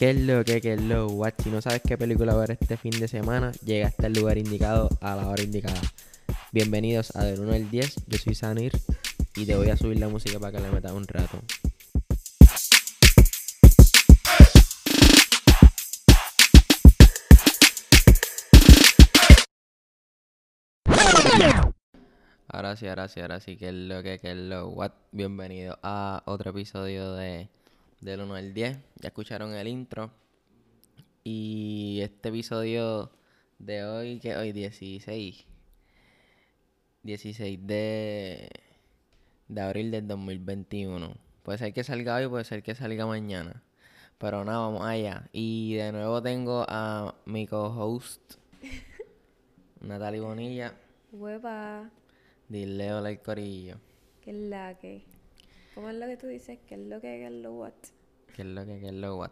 ¿Qué es lo que, qué es lo what? Si no sabes qué película ver este fin de semana, llega hasta el lugar indicado a la hora indicada. Bienvenidos a Del 1 al 10, yo soy Sanir y te voy a subir la música para que le metas un rato. Ahora sí, ahora sí, ahora sí, que es lo que, que es lo what. Bienvenido a otro episodio de Del 1 al 10. Ya escucharon el intro. Y este episodio de hoy, que hoy 16. 16 de, de abril del 2021. Puede ser que salga hoy, puede ser que salga mañana. Pero nada, vamos allá. Y de nuevo tengo a mi co-host, Natalie Bonilla. Hueva, Dile hola al corillo. ¿qué es la que? ¿Cómo es lo que tú dices? ¿Qué es lo que? ¿Qué es lo what? ¿Qué es lo que, qué es lo what?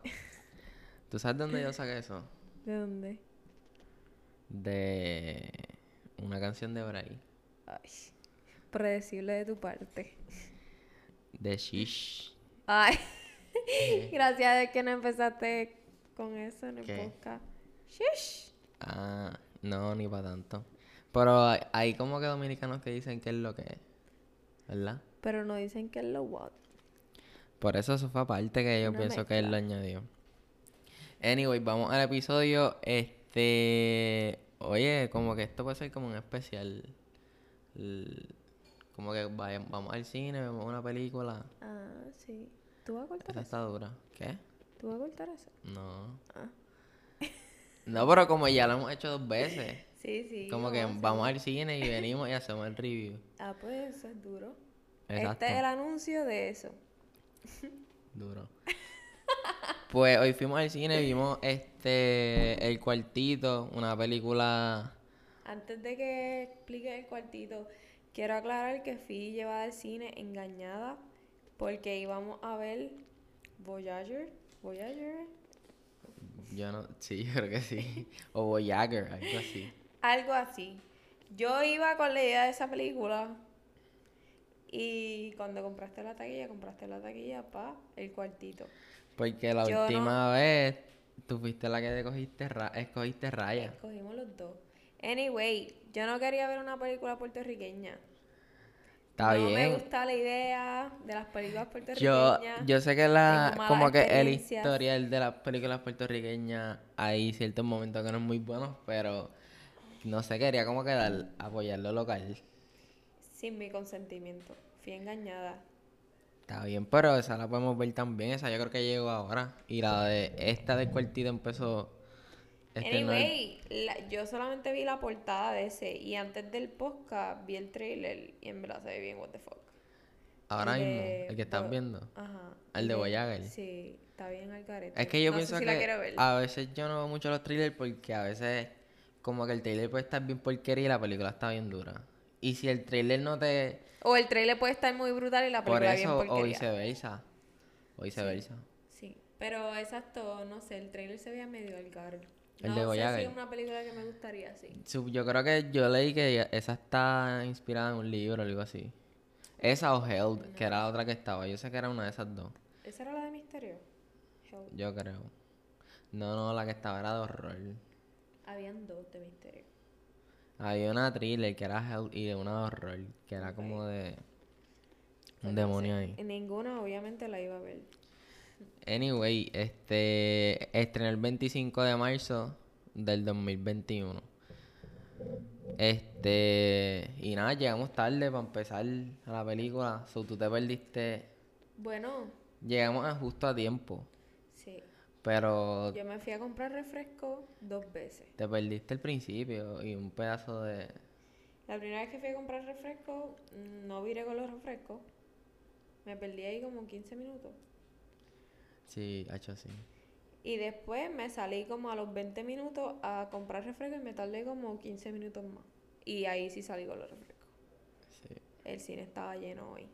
¿Tú sabes dónde yo saqué eso? ¿De dónde? De una canción de Bray. Ay, predecible de tu parte. De Shish. Ay, gracias de que no empezaste con eso en el ¿Qué? podcast. Shish. Ah, no, ni para tanto. Pero hay, hay como que dominicanos que dicen que es lo que es. ¿Verdad? Pero no dicen que es lo what. Por eso eso fue aparte que yo Una pienso que él lo añadió. Anyway, vamos al episodio. Este. Oye, como que esto puede ser como un especial. Como que vaya- vamos al cine, vemos una película. Ah, sí. ¿Tú vas a cortar Esa eso? está dura. ¿Qué? ¿Tú vas a cortar eso? No. Ah. No, pero como ya lo hemos hecho dos veces. Sí, sí. Como que vamos al cine y venimos y hacemos el review. Ah, pues eso es duro. Exacto. Este es el anuncio de eso. Duro. Pues hoy fuimos al cine, vimos este El Cuartito, una película. Antes de que explique el cuartito, quiero aclarar que fui llevada al cine engañada porque íbamos a ver Voyager. Voyager. Yo no, sí, yo creo que sí. O Voyager, algo así. Algo así. Yo iba con la idea de esa película y cuando compraste la taquilla, compraste la taquilla para el cuartito. Porque la Yo no- última vez tú fuiste la que te cogiste ra- escogiste raya. Escogimos los dos. Anyway, yo no quería ver una película puertorriqueña. Está no me gusta la idea de las películas puertorriqueñas. yo sé que la, como que el historial de las películas puertorriqueñas hay ciertos momentos que no es muy buenos, pero no sé, quería como que dar, apoyar lo local. Sin mi consentimiento. Fui engañada. Está bien, pero esa la podemos ver también, esa yo creo que llegó ahora. Y la de esta del cuartito empezó. este no es- Anyway, la- yo solamente vi la portada de ese y antes del podcast vi el trailer y en verdad se ve bien what the fuck. ahora El mismo, de el que estás viendo. Ajá. El de Voyager. Sí, está bien al garete. Es que yo No sé pienso si que la quiero ver. a veces yo no veo mucho los trailers porque a veces como que el trailer puede estar bien porquería y la película está bien dura. Y si el trailer no te... O el trailer puede estar muy brutal y la Por película bien eso, o porquería. viceversa. O viceversa. Sí, pero exacto, no sé, el trailer se veía medio al garete. El no de sé si es una película que me gustaría. Su- Yo creo que yo leí que esa está inspirada en un libro o algo así. Esa o Held, que era la otra que estaba. Yo sé que era una de esas dos. ¿Esa era la de Misterio? Help. Yo creo. No, no, la que estaba era de horror. Habían dos de Misterio. Había una thriller que era Hell y una horror, que era como de un demonio ahí. Ninguna, obviamente, la iba a ver. Anyway, este estrenó el 25 de marzo del 2021. Este, y nada, llegamos tarde para empezar a la película. So, tú te perdiste. Bueno, Llegamos a justo a tiempo. Pero Yo me fui a comprar refresco dos veces. te perdiste el principio y un pedazo de. La primera vez que fui a comprar refresco, no viré con los refrescos. Me perdí ahí como 15 minutos. Sí, hecho así. Y después me salí como a los 20 minutos a comprar refresco y me tardé como 15 minutos más. Y ahí sí salí con los refrescos. Sí. El cine estaba lleno hoy.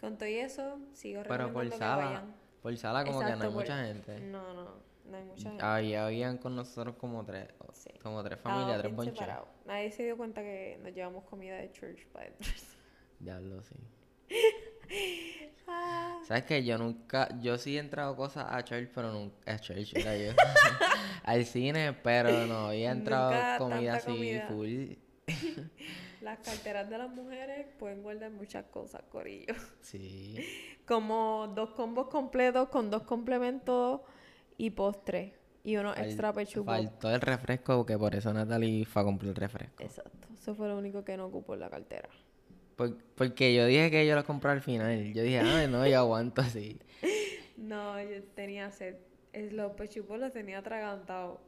Con todo y eso, sigo Pero recomendando que sala, vayan. Por sala como que no hay por- mucha gente. No, no, no hay mucha gente. Ahí habían con nosotros como tres, Sí. como tres familias, tres bonches. Nadie se dio cuenta que nos llevamos comida de church para dentro. Diablo, sí. Ah, ¿Sabes que Yo nunca, yo sí he entrado cosas a church, pero nunca, a church era yo, al cine, pero no había entrado Nunca comida así comida. full. las carteras de las mujeres pueden guardar muchas cosas, corillo. Sí. Como dos combos completos con dos complementos y postre. Y unos Fal- extra pechugas. Faltó el refresco, que por eso Natalie fue a comprar el refresco. Exacto. Eso fue lo único que no ocupó en la cartera. Por- porque yo dije que yo lo compré al final. Yo dije, ay, no, yo aguanto así. No, yo tenía sed. Es, los pechupos los tenía atragantados.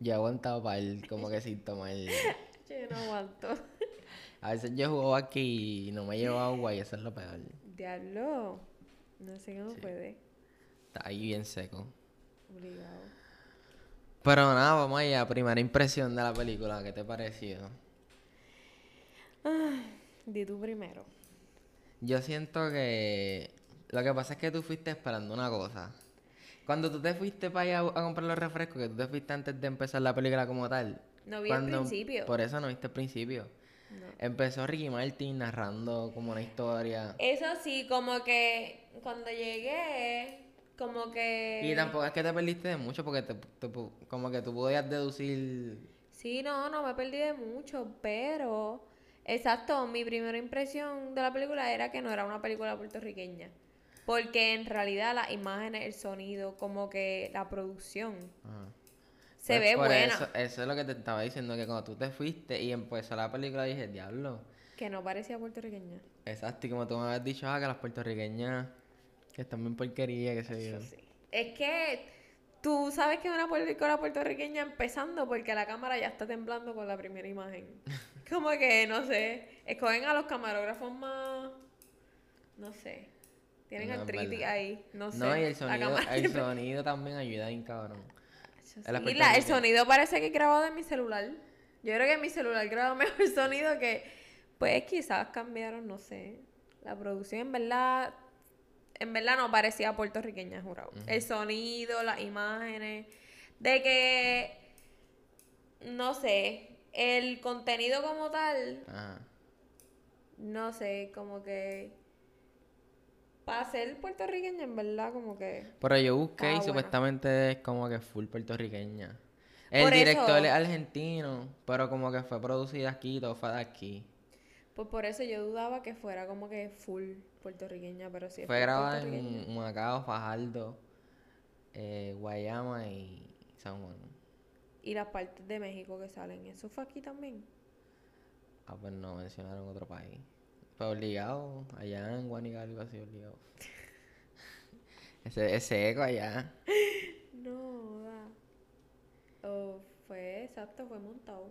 Yo he aguantado para el, como que sin tomar. Yo no aguanto. A veces yo juego aquí y no me llevo agua y eso es lo peor. Diablo. No sé cómo puede. Está ahí bien seco. Obligado. Pero nada, vamos allá. Primera impresión de la película, ¿qué te pareció? Di tú primero. Yo siento que lo que pasa es que tú fuiste esperando una cosa. Cuando tú te fuiste para allá a comprar los refrescos, que tú te fuiste antes de empezar la película como tal. No vi el cuando- principio. Por eso no viste el principio. No. Empezó Ricky Martin narrando como una historia. Eso sí, como que cuando llegué, como que... Y tampoco es que te perdiste de mucho porque te, como que tú podías deducir... Sí, no, no me perdí de mucho, pero... Exacto, mi primera impresión de la película era que no era una película puertorriqueña. Porque en realidad las imágenes, el sonido, como que la producción Ajá. Se Pues ve por buena. Eso, eso es lo que te estaba diciendo, que cuando tú te fuiste y empezó la película dije, diablo. Que no parecía puertorriqueña. Exacto, y como tú me habías dicho, ah, que las puertorriqueñas que están bien porquería, que se yo. Sí. Es que tú sabes que es una película puertorriqueña empezando porque la cámara ya está temblando con la primera imagen. Como que, no sé, escogen a los camarógrafos más... No sé. Tienen No, artritis ahí. No sé. No, y el sonido, el sonido también ayuda bien cabrón. Sí, Es la el sonido parece que es grabado de mi celular. Yo creo que mi celular graba mejor sonido que... Pues quizás cambiaron, no sé. La producción en verdad... En verdad no parecía puertorriqueña, jurado. El sonido, las imágenes. De que... No sé. El contenido como tal... Ajá. No sé, como que... Para ser puertorriqueña, en verdad, como que... Pero yo busqué Ah, y supuestamente es como que full puertorriqueña. El Por eso- director es argentino, pero como que fue producida aquí, todo fue de aquí. Pues por eso yo dudaba que fuera como que full puertorriqueña, pero sí Fue grabada en Macao, Fajardo, eh, Guayama y San Juan. Y las partes de México que salen, ¿eso fue aquí también? Ah, pues no mencionaron otro país. Obligado, allá en Guanigal algo así obligado. Ese, ese eco allá. No, da. O fue, exacto, fue montado.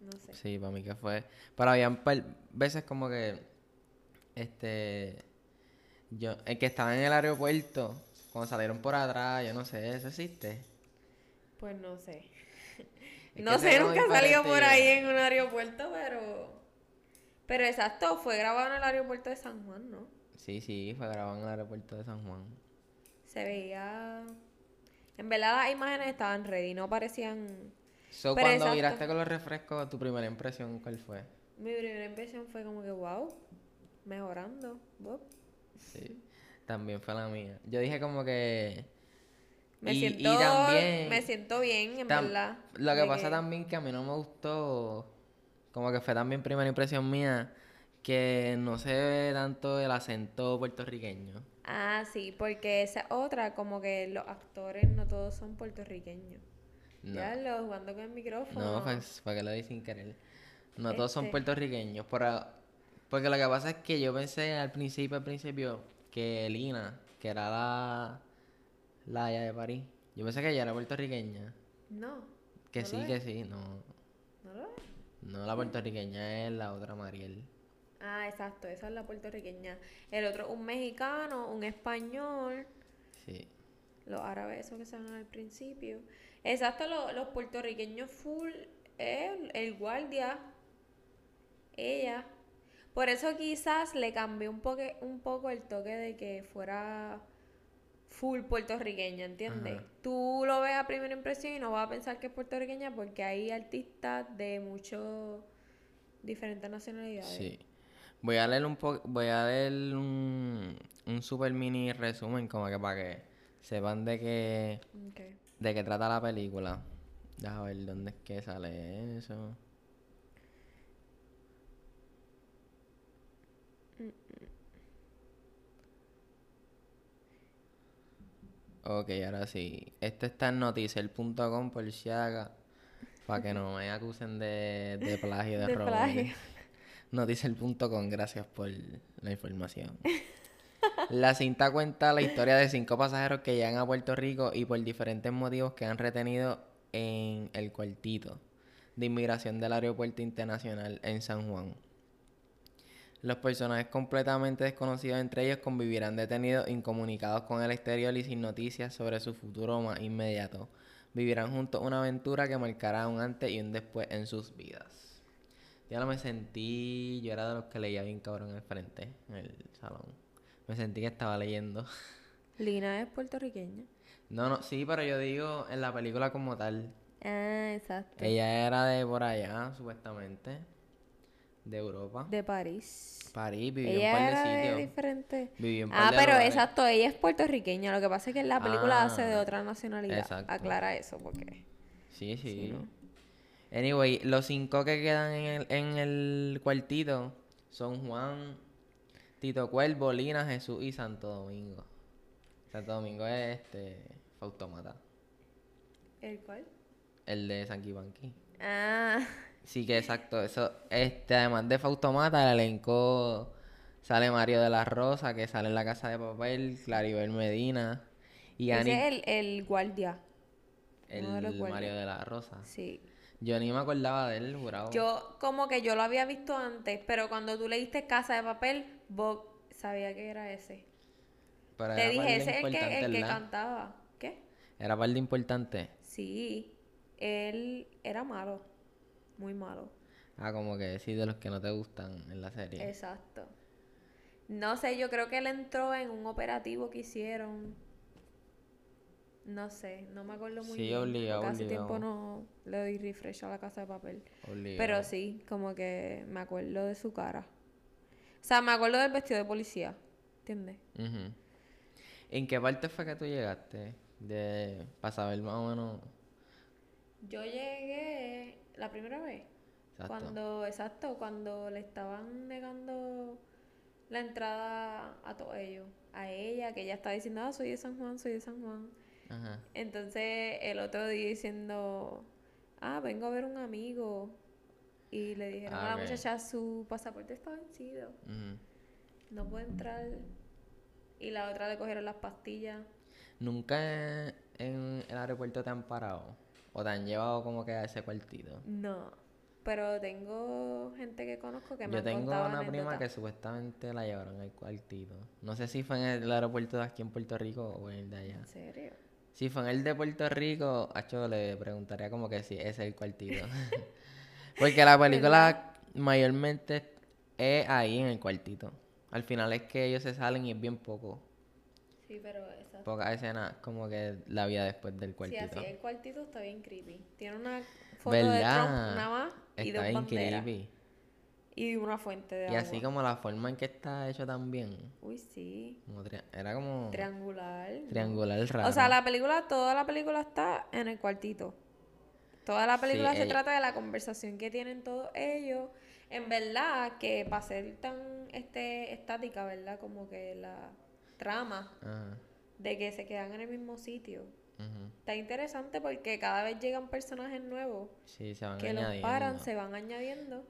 No sé. Sí, para mí que fue. Pero habían par- veces como que. Este. Yo. El que estaba en el aeropuerto. Cuando salieron por atrás, yo no sé, ¿eso existe? Pues no sé. Es no sé, nunca he salido por ahí en un aeropuerto, pero... Pero exacto, fue grabado en el aeropuerto de San Juan, ¿no? Sí, sí, fue grabado en el aeropuerto de San Juan. Se veía... En verdad las imágenes estaban ready, no parecían... So, Pero cuando exacto. miraste con los refrescos, tu primera impresión, ¿cuál fue? Mi primera impresión fue como que, wow, mejorando. Sí. También fue la mía. Yo dije como que. Me y, siento, y también. me siento bien, en tam- verdad. Lo que pasa también que a mí no me gustó. Como que fue también primera impresión mía. Que no se ve tanto el acento puertorriqueño. Ah, sí, porque esa es otra, como que los actores no todos son puertorriqueños. No. Ya lo jugando con el micrófono. No, fue, fue que lo di sin querer. No todos son Este. puertorriqueños. Pero, porque lo que pasa es que yo pensé al principio, al principio, que Lina, que era la, la de París, yo pensé que ella era puertorriqueña. No, Que ¿No sí, que sí, no. No, la puertorriqueña es la otra Mariel. Ah, exacto, esa es la puertorriqueña. El otro, un mexicano, un español, Sí. los árabes, esos que se al principio. Exacto, lo- los puertorriqueños full, él, el guardia, ella. Por eso quizás le cambió un, poque, un poco el toque de que fuera full puertorriqueña, ¿entiendes? Ajá. Tú lo ves a primera impresión y no vas a pensar que es puertorriqueña porque hay artistas de muchos diferentes nacionalidades. Sí. Voy a leer un po voy a leer un, un super mini resumen como que para que sepan de qué de qué trata la película. Déjame ver dónde es que sale eso. Ok, ahora sí. Esto está en noticiel.com por si haga. Para que no me acusen de, de plagio de, De robo. Noticiel.com, gracias por la información. La cinta cuenta la historia de cinco pasajeros que llegan a Puerto Rico y por diferentes motivos quedan retenidos en el cuartito de inmigración del aeropuerto internacional en San Juan. Los personajes completamente desconocidos entre ellos convivirán detenidos, incomunicados con el exterior y sin noticias sobre su futuro más inmediato. Vivirán juntos una aventura que marcará un antes y un después en sus vidas. Ya no me sentí, yo era de los que leía bien cabrón al frente, en el salón. Me sentí que estaba leyendo. Lina es puertorriqueña. No, no, sí, pero yo digo en la película como tal. Ah, exacto. Ella era de por allá, supuestamente. De Europa. De París. París, vivió en un par de sitios. diferente. Vivió en un Ah, par de pero lugares. exacto, ella es puertorriqueña. Lo que pasa es que en la película Ah, hace de otra nacionalidad. exacto. Aclara eso, porque. Sí, sí. ¿no? Anyway, los cinco que quedan en el, en el cuartito son Juan, Tito Cuervo, Lina, Jesús y Santo Domingo. Santo Domingo es este Fautomata, ¿El cuál? el de Sanquibanqui. Ah, Sí que exacto, eso, este, además de Fautomata, el elenco sale Mario de la Rosa, que sale en la casa de papel, Claribel Medina y Ani, ese es el, el guardia. el de. Mario de la Rosa. Sí. Yo ni me acordaba de él, jurado. Yo, como que yo lo había visto antes, pero cuando tú leíste Casa de Papel, Bob sabía que era ese. Pero Te dije, ese es el que, el que cantaba. ¿Qué? Era par de importante. Sí, él era malo. Muy malo. Ah, como que sí, de los que no te gustan en la serie. Exacto. No sé, yo creo que él entró en un operativo que hicieron. No sé, no me acuerdo muy Sí, bien. obligado, porque hace obligado. tiempo no le doy refresh a la casa de papel. Obligado. Pero sí, como que me acuerdo de su cara. O sea, me acuerdo del vestido de policía. ¿Entiendes? Ujú. ¿En qué parte fue que tú llegaste? De... Para saber más o menos... Yo llegué la primera vez. Exacto. Cuando, exacto, cuando le estaban negando la entrada a todos ellos. A ella, que ella está diciendo, ah, soy de San Juan, soy de San Juan. Ajá. Entonces el otro día diciendo, ah, vengo a ver un amigo. Y le dijeron Ah, a ok. la muchacha, su pasaporte está vencido. No puede entrar. Y la otra le cogieron las pastillas. ¿Nunca en el aeropuerto te han parado? ¿O te han llevado como que a ese cuartito? No. Pero tengo gente que conozco que me Yo han tengo una prima que supuestamente la llevaron al cuartito. No sé si fue en el aeropuerto de aquí en Puerto Rico o en el de allá. ¿En serio? Si fue en el de Puerto Rico, Acho le preguntaría como que si ese es el cuartito. Porque la película mayormente es ahí en el cuartito. Al final es que ellos se salen y es bien poco. Sí, pero exacto. Pocas escenas como que la vida después del Sí, cuartito. así el cuartito está bien creepy. Tiene una foto ¿Verdad? de Trump nada más y Está dos bien creepy. Y una fuente de Y agua. así como la forma en que está hecho también. Uy, sí. como era como Triangular. triangular raro. O sea, la película, toda la película está en el cuartito. Toda la película se ella- trata de la conversación que tienen todos ellos. En verdad, que para ser tan este, estática, ¿verdad? Como que la trama Ajá, de que se quedan en el mismo sitio. Está interesante porque cada vez llegan personajes nuevos Sí, se van que los añadiendo. paran, se van añadiendo.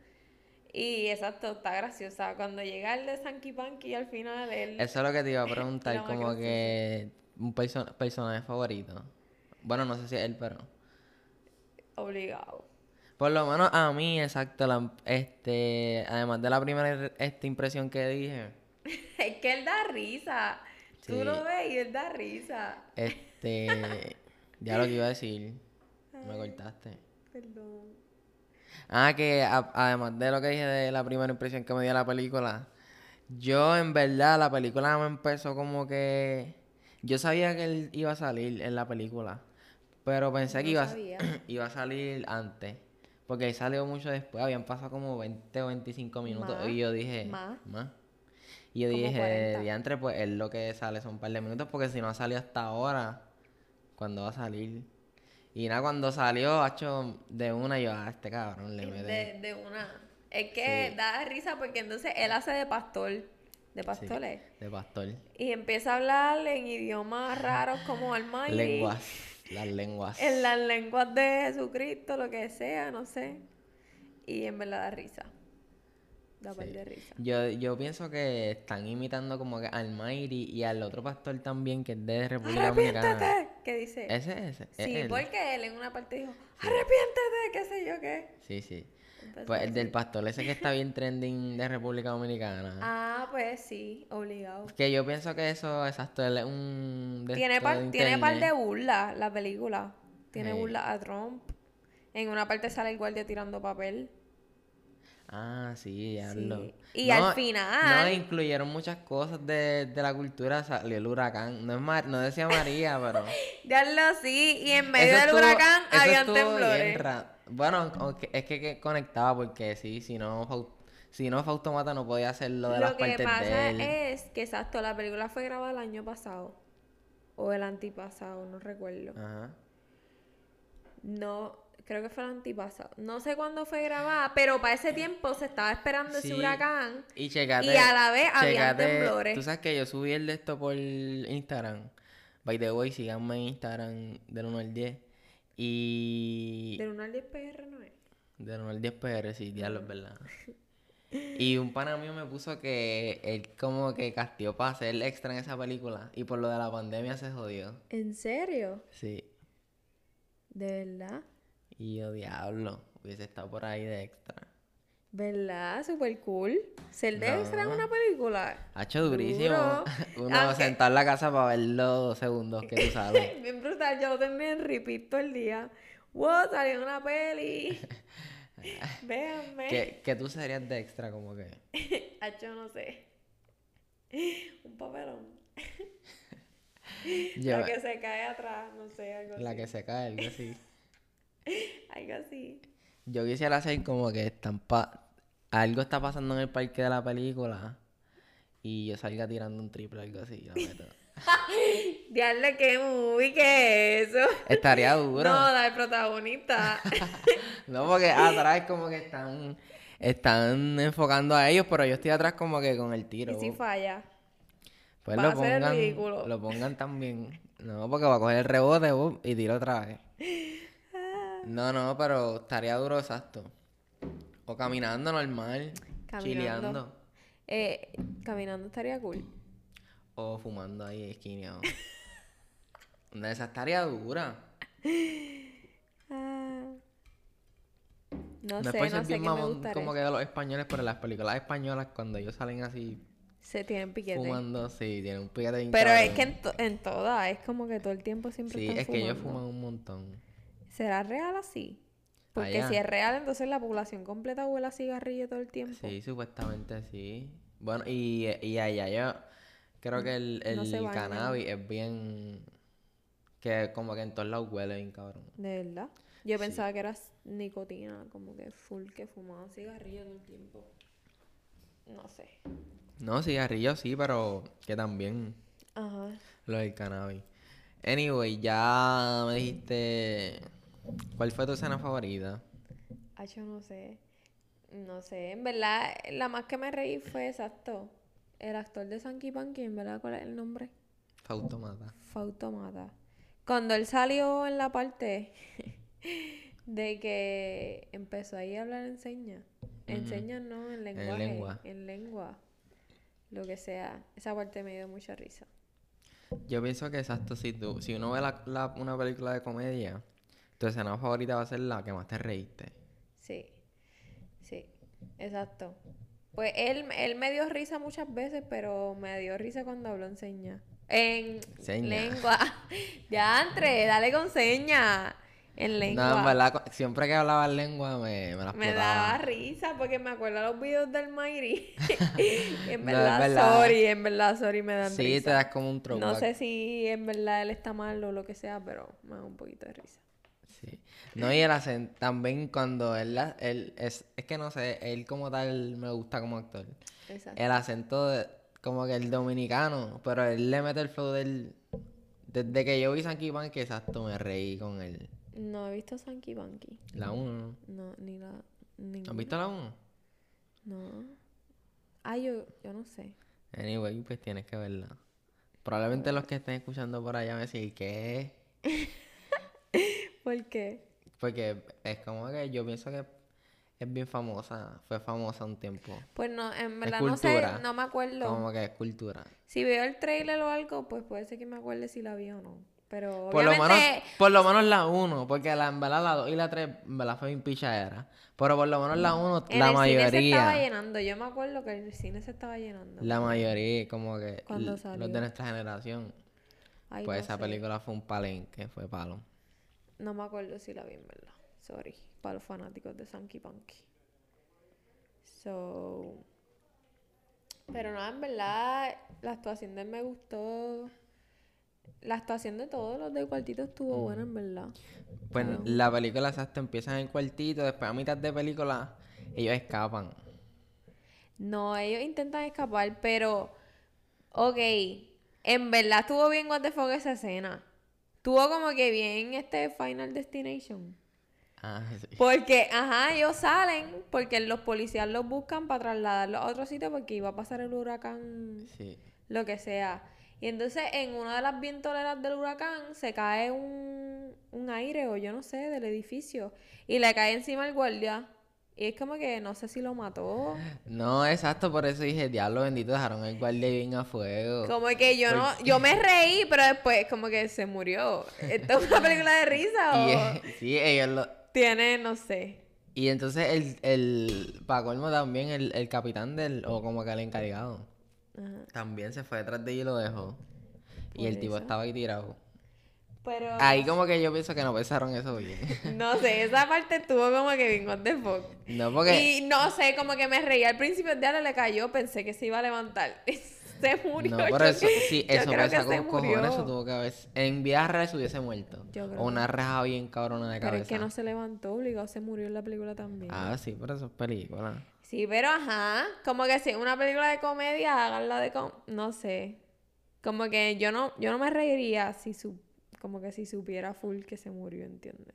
Y exacto, está graciosa. Cuando llega el de Sanky Panky al final, él... Eso es lo que te iba a preguntar, como que un perso- personaje favorito. Bueno, no sé si es él, pero. Obligado. Por lo menos a mí, exacto, la- este, además de la primera esta impresión que dije, Es que él da risa. Tú lo ves y él da risa. este, ya lo que iba a decir, me cortaste. Perdón. Ah, que a- además de lo que dije de la primera impresión que me dio la película, yo en verdad la película me empezó como que... Yo sabía que él iba a salir en la película, pero pensé No que iba, a- sabía. iba a salir antes. Porque él salió mucho después, habían pasado como 20 o 25 minutos. Más, y yo dije, más. Y yo Como dije, 40. diantre, pues él lo que sale son un par de minutos, porque si no ha salido hasta ahora, ¿cuándo va a salir? Y nada, cuando salió, hecho de una, yo, ah, este cabrón le mete. De, de una. Es que Sí. da risa porque entonces él hace de pastor. De pastor es. De pastor. Y empieza a hablar en idiomas raros como Almighty. Lenguas. Las lenguas. En las lenguas de Jesucristo, lo que sea, no sé. Y en verdad da risa. Da par Sí. de risa. Yo, yo pienso que están imitando como que al Mighty y al otro pastor también, que es de República Dominicana. ¡Arrepiéntete! ¿Qué dice? Ese, ese. es Sí, él. porque él en una parte dijo, ¡arrepiéntete! ¿Qué sé yo qué? Sí, sí. Pues el del pastor, ese que está bien trending de República Dominicana. Ah, pues sí, obligado. Que yo pienso que eso, exacto, es un... Tiene par, de tiene par de burlas la película. Tiene Sí. burlas a Trump. En una parte sale el guardia tirando papel. Ah, sí, ya Sí. lo. Y al final- No, incluyeron muchas cosas de, de la cultura. Salió el huracán. No, es Mar- no decía María, pero. Ya lo sí, y en medio Eso del estuvo- huracán bien temblores. ra- Bueno, aunque- es que, que conectaba porque sí, si no, si no Fautomata no podía hacer lo de las Lo que partes pasa de él. es que, exacto, la película fue grabada el año pasado. O el antipasado, no recuerdo. Ajá. No, creo que fue el antipasado. No sé cuándo fue grabada, pero para ese tiempo se estaba esperando Sí. ese huracán. Y checate. Y a la vez checate- temblores. Tú sabes que yo subí el de esto por Instagram. By the way, síganme en Instagram del 1 al 10. Y. Del 1 al 10 PR no es. Del 1 al 10 PR, sí, diablo, es verdad. Y un pana mío me puso que él como que castió para hacer extra en esa película. Y por lo de la pandemia se jodió. ¿En serio? Sí. ¿De verdad? Y yo, diablo, hubiese estado por ahí de extra. ¿Verdad? Super cool. Ser de extra en una película. Ha hecho durísimo. Duro. Uno Aunque- sentado en la casa para ver los dos segundos que tú sabes. Bien brutal, yo lo en repeat todo el día. Wow, salió en una peli. Véanme. ¿Qué, qué tú serías de extra como que? Hacho, no sé. Un papelón. Yo, La que se cae atrás, no sé, algo la así. que se cae, algo así. Algo así. Yo quisiera hacer como que están pa- algo está pasando en el parque de la película y yo salga tirando un triple, algo así. la meto. Diablo, qué movie que es eso. Estaría duro. No, No, da el protagonista. porque atrás como que están, están enfocando a ellos, pero yo estoy atrás como que con el tiro. y si falla. Pues va lo a pongan, ridículo. lo pongan también. No, porque va a coger el rebote boom, y tiro otra vez. No, no, pero estaría duro exacto. O caminando normal, Caminando. chileando. Eh, caminando estaría cool. O fumando ahí esquineado. Una de esas estaría dura. Ah. No No sé, no sé qué me gustaría. como que de los españoles, pero en las películas españolas cuando ellos salen así Se tienen piquete. fumando, sí, tienen un piquete Pero es que en, to- en todas, es como que todo el tiempo siempre Sí, están es que ellos fuman un montón. ¿Será real así? Porque Allá. si es real, entonces la población completa huele a cigarrillo todo el tiempo. Sí, supuestamente sí. Bueno, y, y allá yo creo que el, No el cannabis es bien... Que como que en todos lados huele bien cabrón. ¿De verdad? Yo Sí. pensaba que era nicotina, como que full que fumaban cigarrillo todo el tiempo. No sé. No, cigarrillos sí, pero que también Ajá. lo del cannabis. Anyway, ya me dijiste... ¿Cuál fue tu escena favorita? Ah, yo no sé. No sé. En verdad, la más que me reí fue exacto. El actor de Sanky Panky, en verdad, ¿cuál es el nombre? Fautomata. Fautomata. Cuando él salió en la parte de que empezó ahí a hablar en señas. En no, en lenguaje. lengua. En lengua. Lo que sea. Esa parte me dio mucha risa. Yo pienso que exacto, si, tú, si uno ve la- la- una película de comedia, tu escena favorita va a ser la que más te reíste. Sí. Sí. Exacto. Pues él, él me dio risa muchas veces, pero me dio risa cuando habló en señas. En Seña. lengua. ya, entre, dale con señas. En lengua. No, en verdad, siempre que hablaba en lengua me, me la Me daba risa porque me acuerdo los videos del Mayri. en No, es verdad, verdad. sorry, en verdad, sorry, me dan Sí, risa. te das como un No throwback. sé si en verdad él está mal o lo que sea, pero me da un poquito de risa. Sí. No, y el acento, también cuando él, él es, es que no sé, él como tal me gusta como actor. Exacto. El acento de- como que el dominicano, pero él le mete el flow del... Desde que yo vi Sanky Pan, que exacto, me reí con él. No he visto Sanky Banky. La 1, No, ni la. Ninguna. ¿Has visto la 1? No. Ah, yo, yo no sé. Anyway, pues tienes que verla. Probablemente los que estén escuchando por allá me decir que ¿Por qué? Porque es como que yo pienso que es bien famosa. Fue famosa un tiempo. Pues no, en verdad no sé, no me acuerdo. Como que es cultura. Si veo el trailer o algo, pues puede ser que me acuerde si la vi o no. Pero Por lo, menos, por lo menos la 1, porque la, en verdad la 2 y la 3 en verdad fue bien pichadera. Pero por lo menos la 1, en la el cine se estaba mayoría. llenando. Yo me acuerdo que el cine se estaba llenando. La mayoría, como que salió. los de nuestra generación. Ay, pues no esa sé. película fue un palenque, fue palo. No me acuerdo si la vi en verdad. Sorry. Para los fanáticos de Sanky Punky. So. Pero no, en verdad, la actuación de él me gustó. La actuación de todos los del cuartito estuvo buena, en verdad. Pues la película exacto empieza en el cuartito, después a mitad de película ellos escapan. No, ellos intentan escapar, pero. Ok. En verdad estuvo bien what the fuck esa escena. Estuvo como que bien este Final Destination. Ah, sí. Porque, ajá, ellos salen porque los policías los buscan para trasladarlos a otro sitio porque iba a pasar el huracán, Sí. lo que sea. Y entonces en una de las vientoleras del huracán se cae un, un aire o yo no sé, del edificio y le cae encima el guardia. Y es como que no sé si lo mató. No, exacto, por eso dije, diablo bendito, dejaron el guardia bien a fuego. Como que yo no, yo me reí, pero después como que se murió. ¿Esto es una película de risa o Y sí, ellos lo... tiene, no sé? Y entonces el, el para colmo también el, el capitán del, o como que el encargado, Ajá. también se fue detrás de ella y lo dejó. Y el tipo eso. estaba ahí tirado. Pero Ahí como que yo pienso que no pensaron eso bien. no sé, esa parte estuvo como que bien what the fuck. no porque... Y no sé, como que me reí al principio de le cayó, pensé que se iba a levantar. se murió. No, por eso, sí, eso pesa con cojones, eso tuvo que haber... En vida real se hubiese muerto. Yo creo O una raja bien cabrona de Pero cabeza. es que no se levantó, obligado se murió en la película también. Ah, sí, pero eso es película. Sí, pero ajá, como que si una película de comedia, háganla de com no sé. Como que yo no, yo no me reiría si su, como que si supiera full que se murió, ¿entiendes?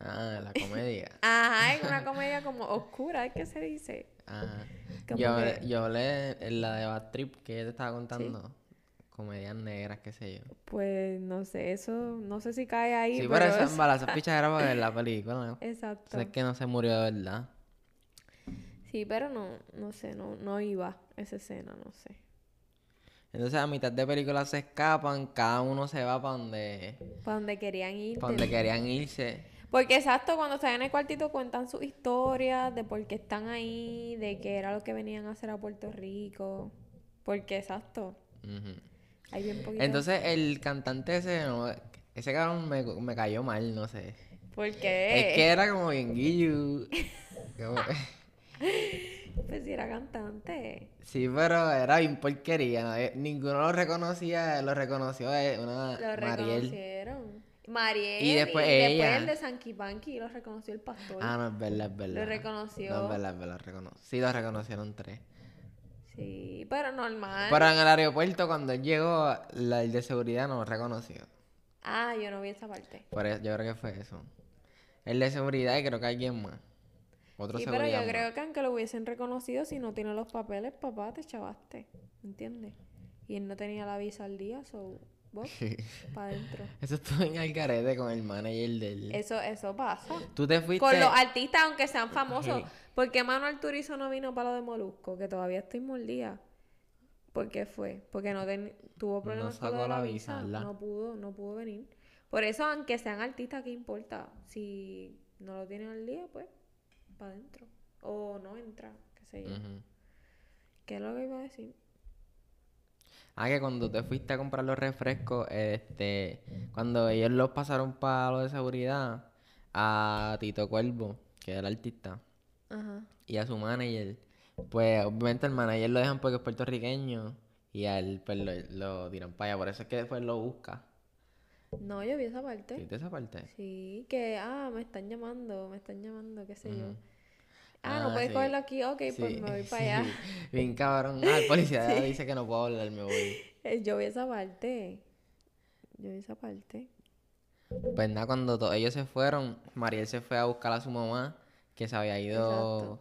Ah, la comedia. Ajá, es una comedia como oscura, ¿es que se dice? Como yo, que- yo hablé en la de Bad Trip que ella te estaba contando. Comedias negras, qué sé yo. Pues no sé, eso, no sé si cae ahí, Sí, pero pero esa es- embarazo pichadera para ver la película. ¿no? Exacto. O sea, es que no se murió de verdad. Sí, pero no, no sé, no, no iba esa escena, no sé. Entonces a mitad de película se escapan, cada uno se va para donde, Para donde querían ir. pa' donde querían irse. Porque exacto, cuando están en el cuartito cuentan sus historias de por qué están ahí, de qué era lo que venían a hacer a Puerto Rico. Porque exacto, Ujú. hay bien poquito. Entonces el cantante ese, no, ese cabrón me, me cayó mal, no sé. ¿Por qué? Es que era como bien guillu. Como- Pues si era cantante. Sí, pero era bien porquería. nadie- ninguno lo reconocía, lo reconoció eh, una Lo Mariel. reconocieron. Mariel. Y después ella. el de Sanky Panky lo reconoció el pastor. Ah, no, es verdad, es verdad. reconoció. No, es verdad, es verdad, recono- Sí, lo reconocieron tres. Sí, pero normal. Pero en el aeropuerto, cuando él llegó, la, el de seguridad no lo reconoció. Ah, yo no vi esa parte. Por eso, yo creo que fue eso. El de seguridad y creo que alguien más. Otro Sí, pero yo más. creo que aunque lo hubiesen reconocido, si no tiene los papeles, papá, te chavaste. ¿Entiendes? Y él no tenía la visa al día, so, vos, para adentro. Eso estuvo en Algarete con el manager del... Eso, eso pasa. Tú te fuiste... Con los artistas, aunque sean famosos. Sí. ¿Por qué Manuel Turizo no vino para lo de Molusco? Que todavía estoy mordida. ¿Por qué fue? Porque no ten- tuvo problemas con lo sacó de la, la visa. visa, no pudo, no pudo venir. Por eso, aunque sean artistas, ¿qué importa? Si no lo tienen al día, pues, para adentro. O no entra, qué sé yo. Ujú. ¿Qué es lo que iba a decir? Ah, que cuando te fuiste a comprar los refrescos, este, cuando ellos los pasaron para lo de seguridad, a Tito Cuervo, que era el artista, Ajá. y a su manager, pues obviamente el manager lo dejan porque es puertorriqueño, y a él pues lo, lo tiran para allá, por eso es que después lo busca. No, yo vi esa ¿Sí parte. viste esa parte? Sí, que, ah, me están llamando, me están llamando, qué sé yo. Ah, no Ah, puedes sí. cogerlo aquí, ok, pues me voy sí. para allá. Bien cabrón. Ah, el policía dice que no puedo hablar, me voy. Eh, Yo vi esa parte. Yo vi esa parte. Pues nada, cuando todos ellos se fueron, Mariel se fue a buscar a su mamá, que se había ido Exacto.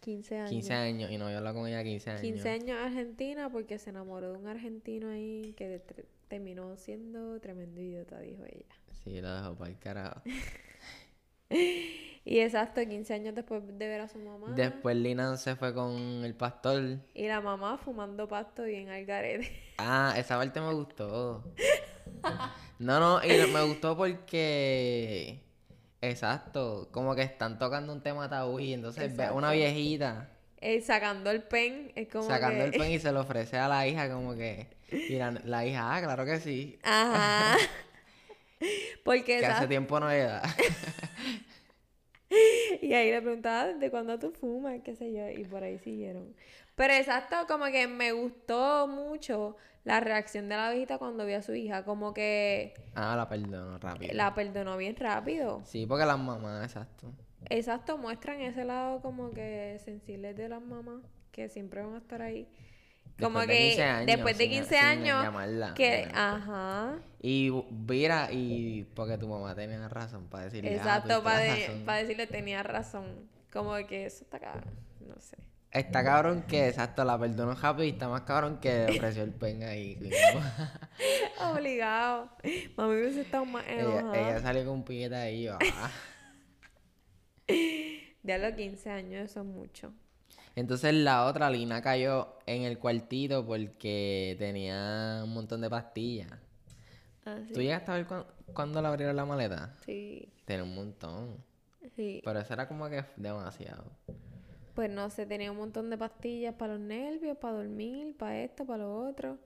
15 años. 15 años y no había hablado con ella 15 años. 15 años a Argentina porque se enamoró de un argentino ahí que de- terminó siendo tremendo idiota, dijo ella. Sí, lo dejó para el carajo. Y exacto, 15 años después de ver a su mamá. Después Lina se fue con el pastor. Y la mamá fumando pasto bien al garete. Ah, esa parte me gustó. No, no, y me gustó porque. Exacto, como que están tocando un tema tabú y entonces ve una viejita Eh, sacando el pen, es como sacando el pen y se lo ofrece a la hija, como que. Y la, la hija, ah, claro que sí. Ajá. Porque Que hace tiempo no le da. Y ahí le preguntaba, ¿desde cuándo tú fumas? qué sé yo, y por ahí siguieron. Pero exacto, como que me gustó mucho la reacción de la viejita cuando vio a su hija, como que Ah, la perdono rápido. la perdonó bien rápido. Sí, porque las mamás, exacto. Exacto, muestran ese lado como que sensibles de las mamás, que siempre van a estar ahí. Como Después de que 15 años, después de sin- 15 sin años, llamarla, que, bueno. ajá, Y mira, y porque tu mamá tenía razón para decirle. ah, exacto, tuviste para razón. decirle tenía razón. Como que eso está acá, no sé. Está cabrón que, exacto, la perdonó rápido y está más cabrón que ofreció el pen ahí. Obligado. Mami hubiese estado más ella, enojada. ella salió con un piquete ahí. ah. De a los 15 años, eso es mucho. Entonces la otra, Lina, cayó en el cuartito porque tenía un montón de pastillas. Ah, ¿Tú llegaste a ver cuándo le abrieron la maleta? Sí, Tenía un montón. sí. Pero eso era como que demasiado. Pues no sé, tenía un montón de pastillas para los nervios, para dormir, para esto, para lo otro.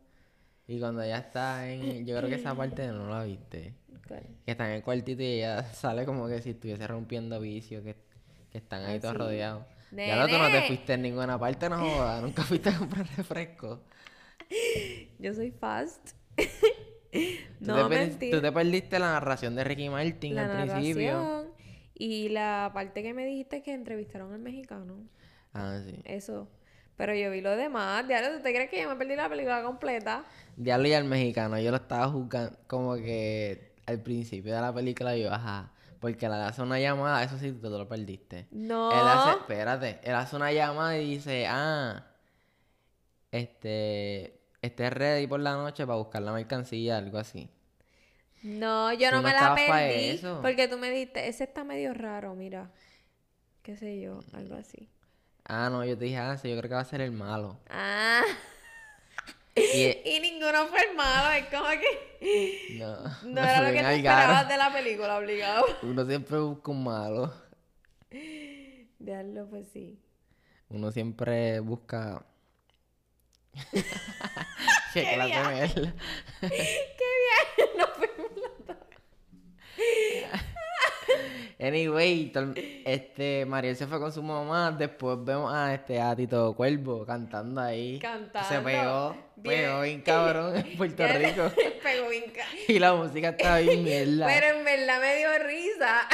Y cuando ella está en... Yo creo que esa parte no la viste. ¿Cuál? Que está en el cuartito y ella sale como que si estuviese rompiendo vicios, que, que están ahí Ah, todos sí. rodeados. Ya no, tú no te Nene. fuiste en ninguna parte, no jodas. Nunca fuiste a comprar refresco. Yo soy fast. No, te mentira. Tú te perdiste la narración de Ricky Martin la al principio. y la parte que me dijiste que entrevistaron al mexicano. Ah, sí. Eso. Pero yo vi lo demás. Diablo, ¿tú te crees que yo me perdí la película completa? Diablo y al mexicano, yo lo estaba juzgando como que al principio de la película yo, ajá. Porque él hace una llamada, eso sí, tú te lo perdiste. No. Él hace, espérate, él hace una llamada y dice, ah, este, esté ready por la noche para buscar la mercancía, algo así. No, yo Tú no me la perdí. eso. Porque tú me dijiste, ese está medio raro, mira. Qué sé yo, algo así. Ah, no, yo te dije, ah, sí, yo creo que va a ser el malo. Ah. Y, Y ninguno fue el malo, es como que no, no era lo que bien te esperabas de la película, obligado. Uno siempre busca un malo. Diablo, pues sí. Uno siempre busca. Qué clase de mierda. no fuimos los dos. Anyway, este, Mariel se fue con su mamá. Después vemos a este a Tito Cuervo cantando ahí. Cantando. Se pegó, Bien. pegó bien cabrón en Puerto Rico. Pegó bien Y la música estaba bien mierda. Pero en verdad me dio risa.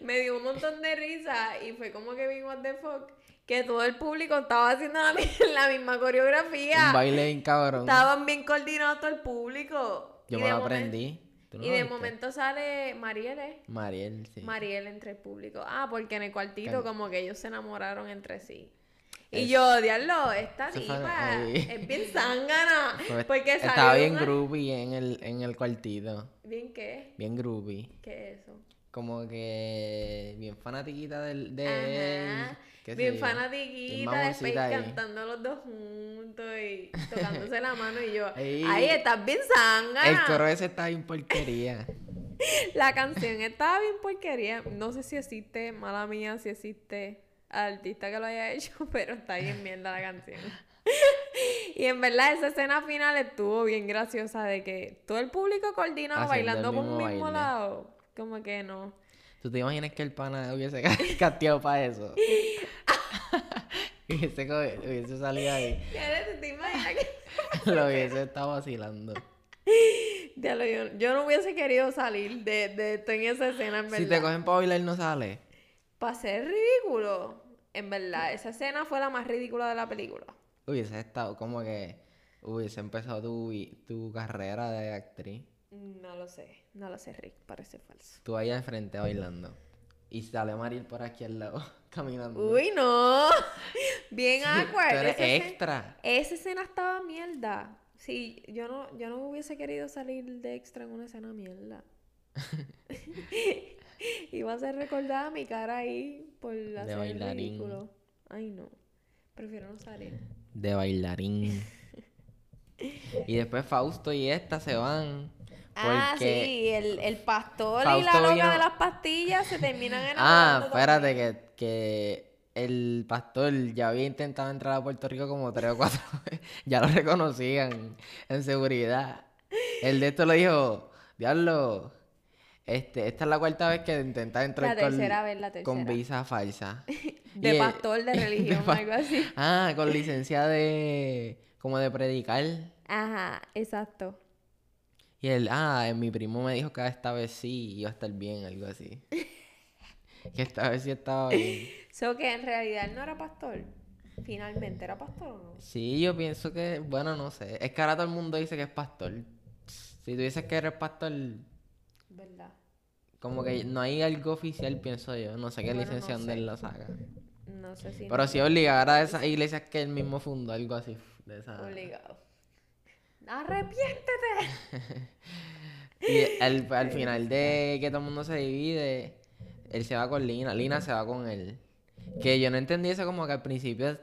me dio un montón de risa. Y fue como que vi what the fuck. Que todo el público estaba haciendo la, mi- la misma coreografía. Un baile bien cabrón. Estaban bien coordinados todo el público. Yo Y me lo aprendí. ¿Tú no Y de viste? momento sale Mariel, ¿eh? Mariel, sí. Mariel entre el público. Ah, porque en el cuartito Can- como que ellos se enamoraron entre sí. Y Es- yo, diablo, esta tipa es bien zángana. Porque Estaba bien una- groovy en el, en el cuartito. ¿Bien qué? Bien groovy. ¿Qué es eso? Como que bien fanatiquita del, de Ajá. él. Bien fanatiquita, después ahí. cantando los dos juntos y tocándose la mano y yo, Ey. ahí estás bien zángana. El coro ese está bien porquería. La canción estaba bien porquería. No sé si existe, mala mía, si existe artista que lo haya hecho, pero está bien mierda la canción. y en verdad esa escena final estuvo bien graciosa de que todo el público coordinado Haciendo bailando por un mismo mismo baile. lado. Como que no. ¿Tú te imaginas que el pana hubiese casteado para eso? hubiese, hubiese salido ahí. ¿Qué ¿Te imaginas que Lo hubiese estado vacilando. Diablo, yo, yo no hubiese querido salir de, de esto en esa escena, en verdad. Si te cogen para bailar no sale. Para ser ridículo. En verdad, esa escena fue la más ridícula de la película. Hubiese estado como que hubiese empezado tu, tu carrera de actriz. No lo sé, no lo sé, Rick, parece falso. Tú ahí al frente bailando. Y sale Mariel por aquí al lado, caminando. Uy, no. Bien Tú awkward. eres Esa escena- extra. Esa escena estaba mierda. Sí, yo no, yo no hubiese querido salir de extra en una escena mierda. Iba a ser recordada mi cara ahí por hacer el bailarín. ridículo. Ay, no. Prefiero no salir. De bailarín. y después Fausto y esta se van. Ah, sí, el, el pastor y la loca vino- de las pastillas se terminan enamorando Ah, espérate, que, que el pastor ya había intentado entrar a Puerto Rico como tres o cuatro veces. Ya lo reconocían en seguridad. El de esto le dijo, diablo, este, esta es la cuarta vez que intenta entrar La con, tercera vez, la con tercera. visa falsa. De Y el- pastor, de religión, pa- algo así. Ah, con licencia de, como de predicar. Ajá, exacto. Y él, ah, mi primo me dijo que esta vez sí iba a estar bien, algo así. que esta vez sí estaba bien. So que en realidad él no era pastor. Finalmente, ¿era pastor o no? Sí, yo pienso que, bueno, no sé. Es que ahora todo el mundo dice que es pastor. Si tú dices que eres pastor, ¿Verdad? como que no hay algo oficial, pienso yo. No sé qué Bueno, no licencia donde sé. él lo saca. No sé si. Pero sí obligara a esas iglesias que él mismo fundó, algo así. De esa... Obligado. ¡Arrepiéntete! Y al, al final de que todo el mundo se divide, él se va con Lina, Lina se va con él. Que yo no entendí eso como que al principio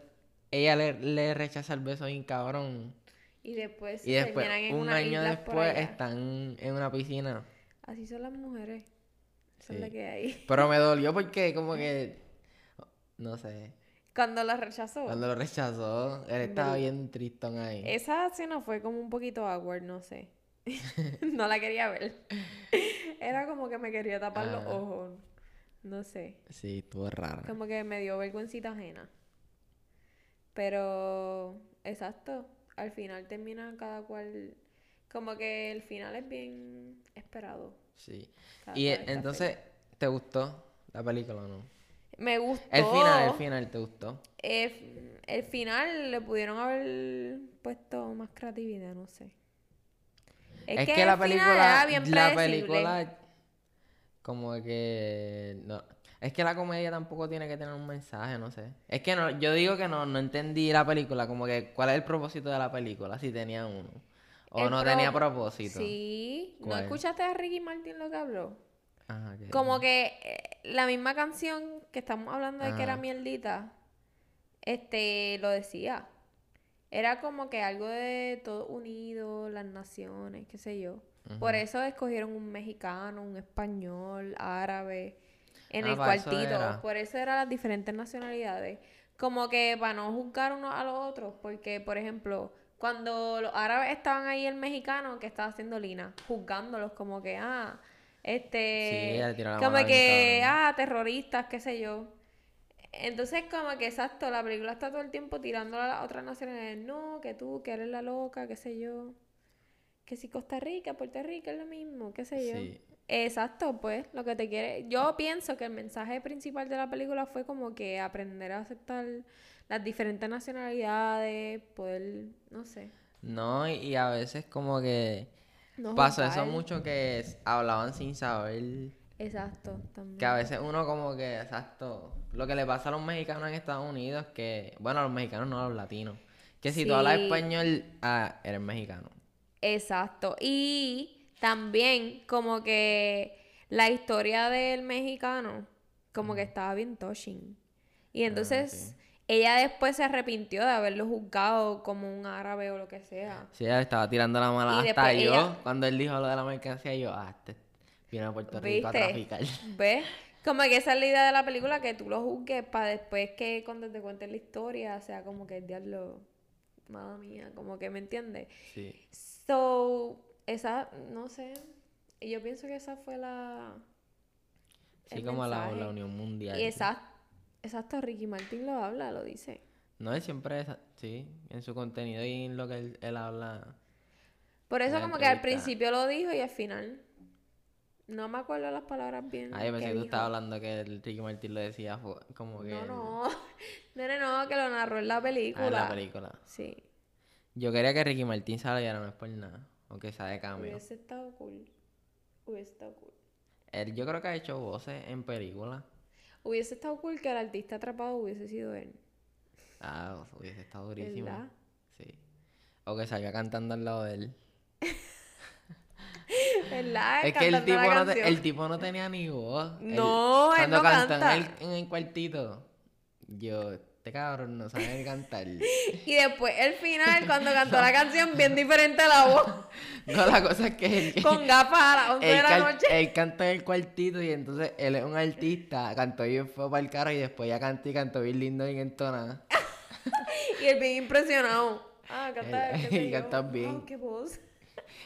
ella le, le rechaza el beso bien cabrón. Y después, Y después, en un una año después, están en una piscina. Así son las mujeres. Es Sí. la que hay. Pero me dolió porque como que, no sé, Cuando la rechazó. cuando lo rechazó, él estaba Del- bien tristón ahí. Esa escena fue como un poquito awkward, no sé. no la quería ver. Era como que me quería tapar los Ah. ojos. No sé. Sí, estuvo raro. Como que me dio vergüencita ajena. Pero, exacto. Al final termina cada cual. Como que el final es bien esperado. Sí. Cada Y entonces, ¿te gustó la película o no? Me gustó. El final, el final, ¿te gustó? Eh, el final le pudieron haber puesto más creatividad, no sé. Es, que, la película, bien la película, como que, no, es que la comedia tampoco tiene que tener un mensaje, no sé. Es que no, yo digo que no, no entendí la película, como que, ¿cuál es el propósito de la película? Si tenía uno. O El no pro- tenía propósito. Sí. ¿No escuchaste a Ricky Martin lo que habló? Ok. Como que eh, la misma canción que estamos hablando de que era Ajá. mierdita, este, lo decía. Era como que algo de todo unido, las naciones, qué sé yo. Por eso escogieron un mexicano, un español, árabe, en Ah, el eso cuartito. Por eso eran las diferentes nacionalidades. Como que para no juzgar unos a los otros, porque, por ejemplo, cuando los árabes estaban ahí, el mexicano, que estaba haciendo Lina? Juzgándolos como que, ah, este... Sí, ella tiró la como mano que, ah, terroristas, qué sé yo. Entonces, como que exacto, la película está todo el tiempo tirando a las otras naciones. No, que tú, que eres la loca, qué sé yo. Que si Costa Rica, Puerto Rico es lo mismo, qué sé yo. Sí. Exacto, pues, lo que te quiere. Yo pienso que el mensaje principal de la película fue como que aprender a aceptar las diferentes nacionalidades, poder, no sé. No, y a veces como que No pasó eso mucho que hablaban sin saber. Exacto, también. Que a veces uno como que, exacto, lo que le pasa a los mexicanos en Estados Unidos, que, bueno, a los mexicanos no a los latinos, que si tú hablas Sí. español, ah, eres mexicano. Exacto. Y también como que la historia del mexicano como que estaba bien touching. Y entonces sí. Ella después se arrepintió de haberlo juzgado como un árabe o lo que sea. Sí, ella estaba tirando la mala Y hasta yo, ella- cuando él dijo lo de la mercancía, yo, ah, este viene a Puerto Rico a traficar. ¿Ves? Como que esa es la idea de la película, que tú lo juzgues para después que cuando te cuentes la historia sea como que el diablo, madre mía, como que me entiendes. Sí. So, esa, no sé, y yo pienso que esa fue la... Sí, como la, la Unión Mundial. Y exacto, exacto, Ricky Martin lo habla, lo dice. No, él siempre, es- sí, en su contenido y en lo que él, él habla. Por eso como que al principio lo dijo y al final. No me acuerdo las palabras bien. Ay, yo pensé que que tú estabas hablando que el Ricky Martin lo decía como que... No, no. Nene, no, que lo narró en la Ah, película. en la película. Sí. Yo quería que Ricky Martin saliera, no es por nada. Aunque sea de cambio. Hubiese estado cool. Hubiese estado cool. Él, yo creo que ha hecho voces en películas. Hubiese estado cool que el artista atrapado hubiese sido él. Ah, hubiese estado durísimo. ¿Verdad? Sí. O que salga cantando al lado de él. ¿Verdad? Es que el tipo, la no te- el tipo no tenía ni voz. Él- No, él cuando no cantó canta. En, el, en el cuartito, yo, este cabrón no sabe cantar. Y después, el final, cuando cantó la canción, bien diferente la voz. no, la cosa es que él, Con gafas a las 11 de la noche. él canta en el cuartito y entonces él es un artista, cantó bien fue para el carro y después ya cantó y cantó bien lindo y entonada. Y él bien impresionado. Ah, canta, Él- él canta bien. Oh, qué voz.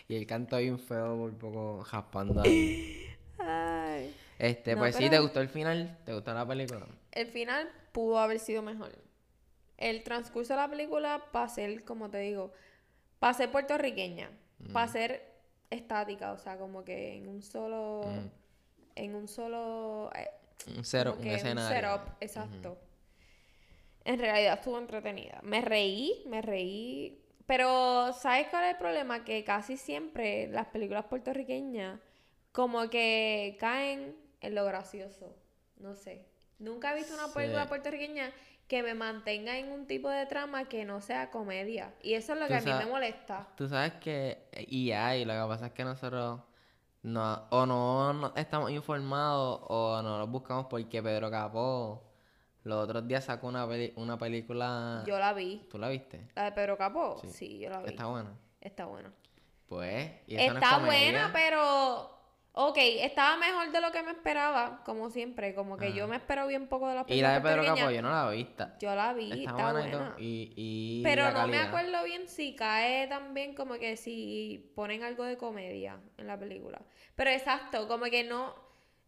Y él cantó bien feo por poco jaspando ahí. Este, No, pues sí, pero- ¿te gustó el final? ¿Te gustó la película? El final pudo haber sido mejor. El transcurso de la película, para ser, como te digo, para ser puertorriqueña, para ser estática, o sea, como que en un solo. Mm. En un solo. eh, Un, cero, un escenario. setup, exacto. En realidad estuvo entretenida. Me reí, me reí. Pero, ¿sabes cuál es el problema? Que casi siempre las películas puertorriqueñas como que caen en lo gracioso. No sé. Nunca he visto una película Sí. puertorriqueña que me mantenga en un tipo de trama que no sea comedia. Y eso es lo que a mí me molesta. Tú sabes que, y hay, lo que pasa es que nosotros no, o no, no estamos informados o no los buscamos porque Pedro Capó los otros días sacó una, peli- una película. Yo la vi. ¿Tú la viste? La de Pedro Capó, Sí. sí, yo la vi. Está buena. Está buena. Pues, y eso no es Está buena, pero. Ok, estaba mejor de lo que me esperaba, como siempre. Como que yo me espero bien poco de las Y la de películas Pedro yo no la he visto. Yo la vi, Está, está, buena, y buena. y, y Pero la no me acuerdo bien si cae también como que si ponen algo de comedia en la película. Pero exacto, como que no.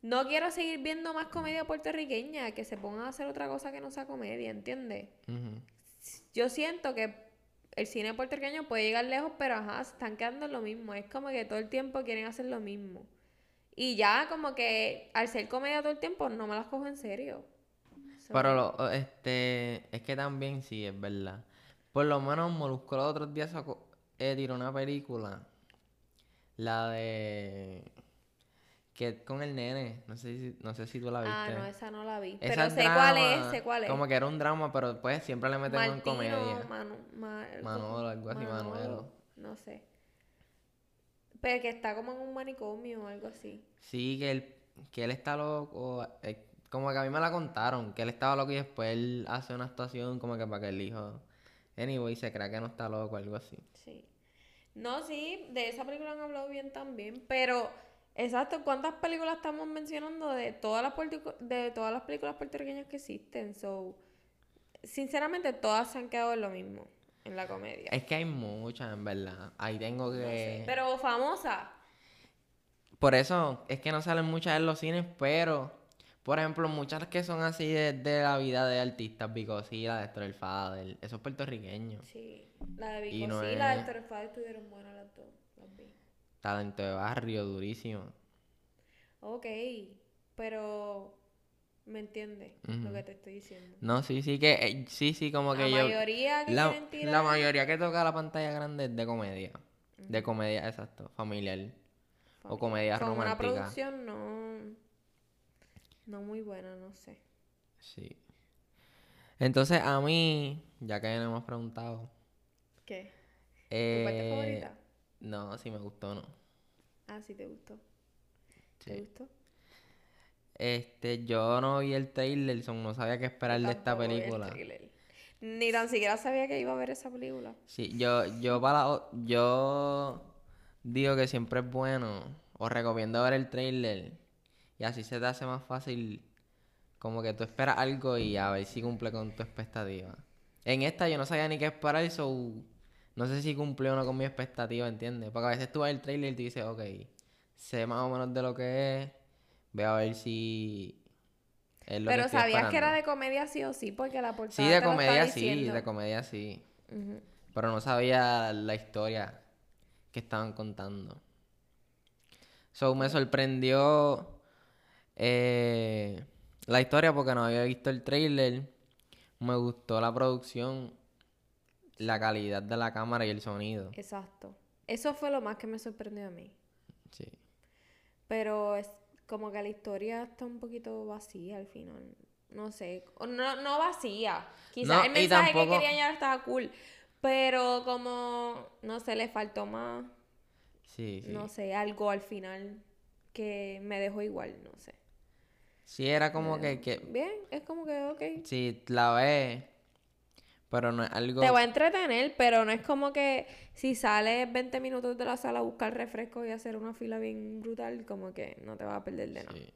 No quiero seguir viendo más comedia puertorriqueña, que se pongan a hacer otra cosa que no sea comedia, ¿entiendes? Yo siento que el cine puertorriqueño puede llegar lejos, pero ajá, se están quedando en lo mismo. Es como que todo el tiempo quieren hacer lo mismo. Y ya como que al ser comedia todo el tiempo no me las cojo en serio. So, Pero lo, este, es que también sí, es verdad. Por lo menos Molusco los otros días sacó, eh, tiró una película. La de... Que con el nene. No sé si, no sé si tú la viste. Ah, no, esa no la vi. Esa pero sé cuál es, sé cuál es. Como que era un drama, pero pues siempre le meten en comedia. Manu- Ma- Manolo, algo así, Manuelo. No sé. Pero que está como en un manicomio o algo así. Sí, que él, que él está loco. eh, como que a mí me la contaron, que él estaba loco y después él hace una actuación como que para que el hijo... Anyway, se crea que no está loco, algo así. Sí. No, sí, de esa película han hablado bien también, pero exacto, ¿cuántas películas estamos mencionando de todas las de todas las películas puertorriqueñas que existen? So, sinceramente todas se han quedado en lo mismo, en la comedia. Es que hay muchas, en verdad. Ahí tengo que... No sé, Pero famosa. Por eso es que no salen muchas en los cines, pero, por ejemplo, muchas que son así de, de la vida de artistas, Bicosí, la de Héctor el Fader, esos puertorriqueños. Sí. La de Y Vico, no es- Fado estuvieron buenas las dos. Las vi. Talento de barrio, durísimo. Ok, pero me entiendes lo que te estoy diciendo. No, sí, sí, que, eh, sí, sí, como La que yo... mayoría que La, tirar... la mayoría que toca la pantalla grande es de comedia. De comedia, exacto, familiar. O comedia Con una romántica. producción no... No muy buena, no sé. Sí. Entonces, a mí, ya que no hemos preguntado... ¿Qué? ¿Tu parte eh, favorita? No, si me gustó o no. Ah, sí, te gustó. ¿Te Sí. gustó? Este, yo no vi el trailer, son- no sabía qué esperar de esta película. Ni tan siquiera sabía que iba a ver esa película. Sí, yo, yo para yo digo que siempre es bueno, o recomiendo ver el trailer, y así se te hace más fácil, como que tú esperas algo y a ver si cumple con tu expectativa. En esta yo no sabía ni qué esperar, so no sé si cumplió o no con mi expectativa, ¿entiendes? Porque a veces tú ves el trailer y te dices, ok, sé más o menos de lo que es, voy a ver si es lo Pero sabías que era esperando". de comedia sí o sí, porque la portada Sí, de te lo comedia sí, diciendo. de comedia sí. Ujú. Pero no sabía la historia que estaban contando. So, me sorprendió eh, la historia porque no había visto el trailer. Me gustó la producción, la calidad de la cámara y el sonido. Exacto. Eso fue lo más que me sorprendió a mí. Sí. Pero como que la historia está un poquito vacía al final. No sé. O No, no vacía. Quizás No, el mensaje tampoco- que querían llevar estaba cool. Pero como, no sé, le faltó más, Sí, sí. no sé, algo al final que me dejó igual, no sé. Sí, era como que, que Bien, es como que, ok. sí, la ves, pero no es algo... Te va a entretener, pero no es como que si sales 20 minutos de la sala a buscar refresco y hacer una fila bien brutal, como que no te vas a perder de nada. Sí.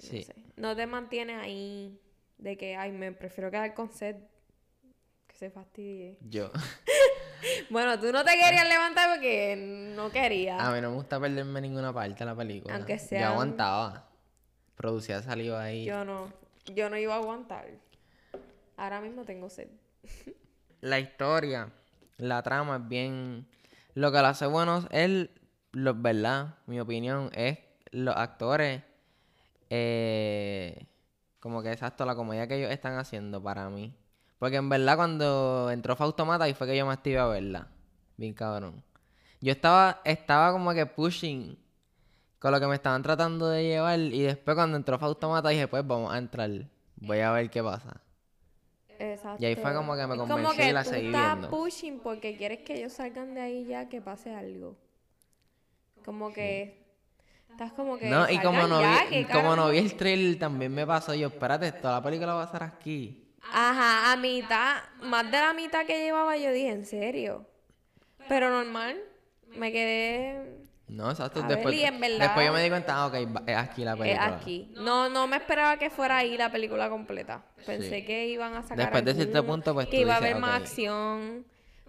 No Sí. sé. No te mantienes ahí de que, ay, me prefiero quedar con sed que se fastidie. Yo, Bueno, tú no te querías levantar porque no querías. a mí no me gusta perderme ninguna parte de la película. Aunque Yo sean- aguantaba. Producía saliva ahí. Yo no, yo no iba a aguantar. Ahora mismo tengo sed. La historia, la trama es bien... Lo que lo hace bueno es, lo, ¿verdad? Mi opinión es los actores, eh, como que exacto, la comedia que ellos están haciendo para mí. Porque en verdad cuando entró Fautomata ahí fue que yo me activé a verla. Bien cabrón. Yo estaba, estaba como que pushing con lo que me estaban tratando de llevar y después cuando entró Fautomata dije, pues vamos a entrar. Voy a ver qué pasa. Exacto. Y ahí fue como que me Es como convencí que y la tú seguí estás viendo. pushing porque quieres que ellos salgan de ahí ya que pase algo. Como que estás como que No, y como no, ya, vi, ¿qué como no vi el trailer también me pasó yo, espérate, toda la película va a estar aquí. Ajá, a mitad, más de la mitad que llevaba yo dije, ¿en serio? Pero normal, me quedé No, exacto, A ver, después, y en verdad- después yo me di cuenta, ah, ok, es aquí la película. aquí. No, no me esperaba que fuera ahí la película completa. Pensé Sí. que iban a sacar Después de cierto punto, pues, que tú iba a haber más acción.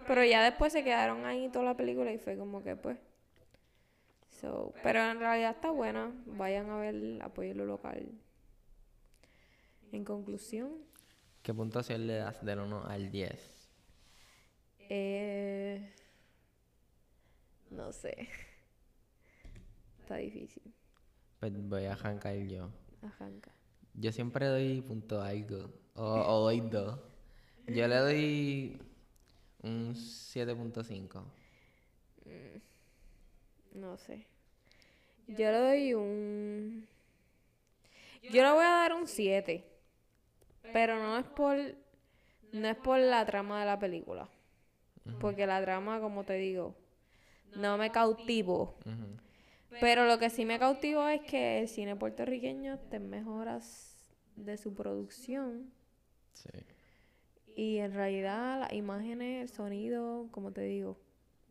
Pero ya después se quedaron ahí toda la película y fue como que pues. So, pero en realidad está buena. Vayan a ver, apoyen lo local. En conclusión, ¿Qué puntuación le das del 1 al 10? eh, no sé. Está difícil. Pues voy a arrancar yo. Arranca. Yo siempre doy punto algo, o, o doy 2. Yo le doy un 7.5. No sé. Yo le doy un... Yo le voy a dar un 7. Pero no es por... No es por la trama de la película. Porque la trama, como te digo, no me cautivó. Ujú. Pero lo que sí me cautivó es que el cine puertorriqueño te mejoras de su producción. Sí. Y en realidad las imágenes, el sonido, como te digo,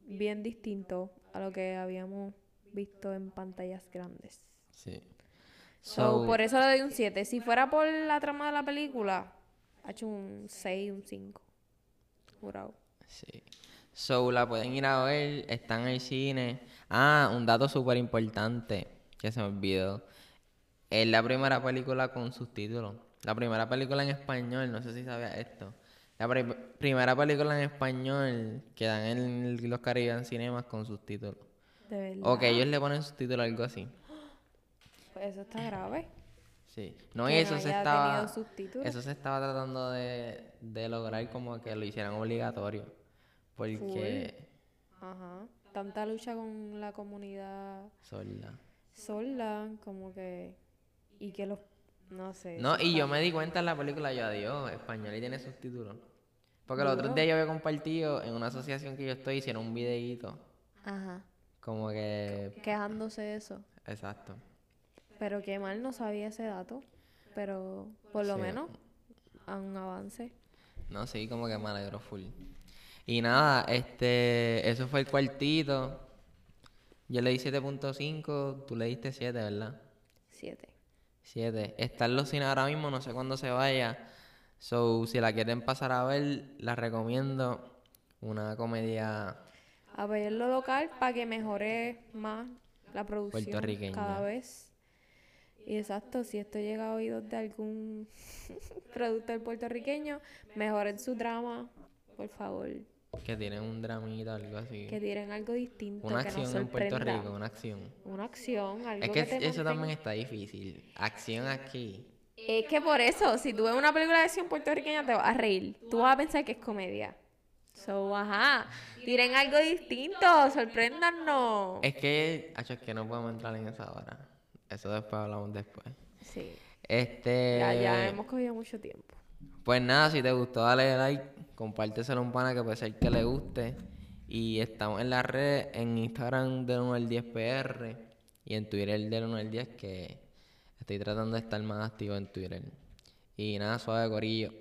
bien distinto a lo que habíamos visto en pantallas grandes. Sí. So, So, por eso le doy un 7. Si fuera por la trama de la película, ha hecho un 6, un 5. Jurado. Sí. So, la pueden ir a ver, están en el cine. Ah, un dato súper importante que se me olvidó. Es la primera película con subtítulos. La primera película en español, no sé si sabías esto. La pri- primera película en español que dan en los Caribbean Cinemas con subtítulos. De verdad. O que ellos le ponen subtítulos, algo así. Pues eso está grave. Sí. No, y eso no se estaba. Eso se estaba tratando de, de lograr como que lo hicieran obligatorio. Porque. Ajá. Tanta lucha con la comunidad Sorda. sorda, como que. Y que los. No sé. No, y yo me di cuenta en la película, yo adiós, español y tiene subtítulos. Porque los otros días yo había compartido en una asociación que yo estoy, hicieron un videíto. Ajá. Como que. Quejándose de eso. Exacto. Pero qué mal no sabía ese dato. Pero por lo Sí. menos a un avance. No, sí, como que me alegro full. Y nada, este. Eso fue el cuartito. Yo le di 7.5, tú le diste 7, ¿verdad? Siete. 7. Está en los cines ahora mismo, no sé cuándo se vaya. So, si la quieren pasar a ver, la recomiendo. Una comedia Apoyar lo local para que mejore más la producción Puertorriqueña. cada vez. Y exacto, si esto llega a oídos de algún productor puertorriqueño, mejoren su drama, por favor. Que tienen un dramita, algo así. Que tiren algo distinto, Una que nos acción en Puerto. Rico, una acción. Una acción, algo Es que te eso mantenga- también está difícil. Acción aquí. Es que por eso, si tú ves una película de acción puertorriqueña, te vas a reír. Tú vas a pensar que es comedia. So, ajá. Tiren algo distinto, sorpréndanos. Es que, acho, es que no podemos entrar en esa hora. Eso después hablamos después. Sí. Este. Ya, ya hemos cogido mucho tiempo. Pues nada, si te gustó, dale like, compárteselo un pana que puede ser que le guste. Y estamos en las redes, en Instagram del 1 al 10 PR y en Twitter del 1 al 10 que estoy tratando de estar más activo en Twitter. Y nada, suave corillo.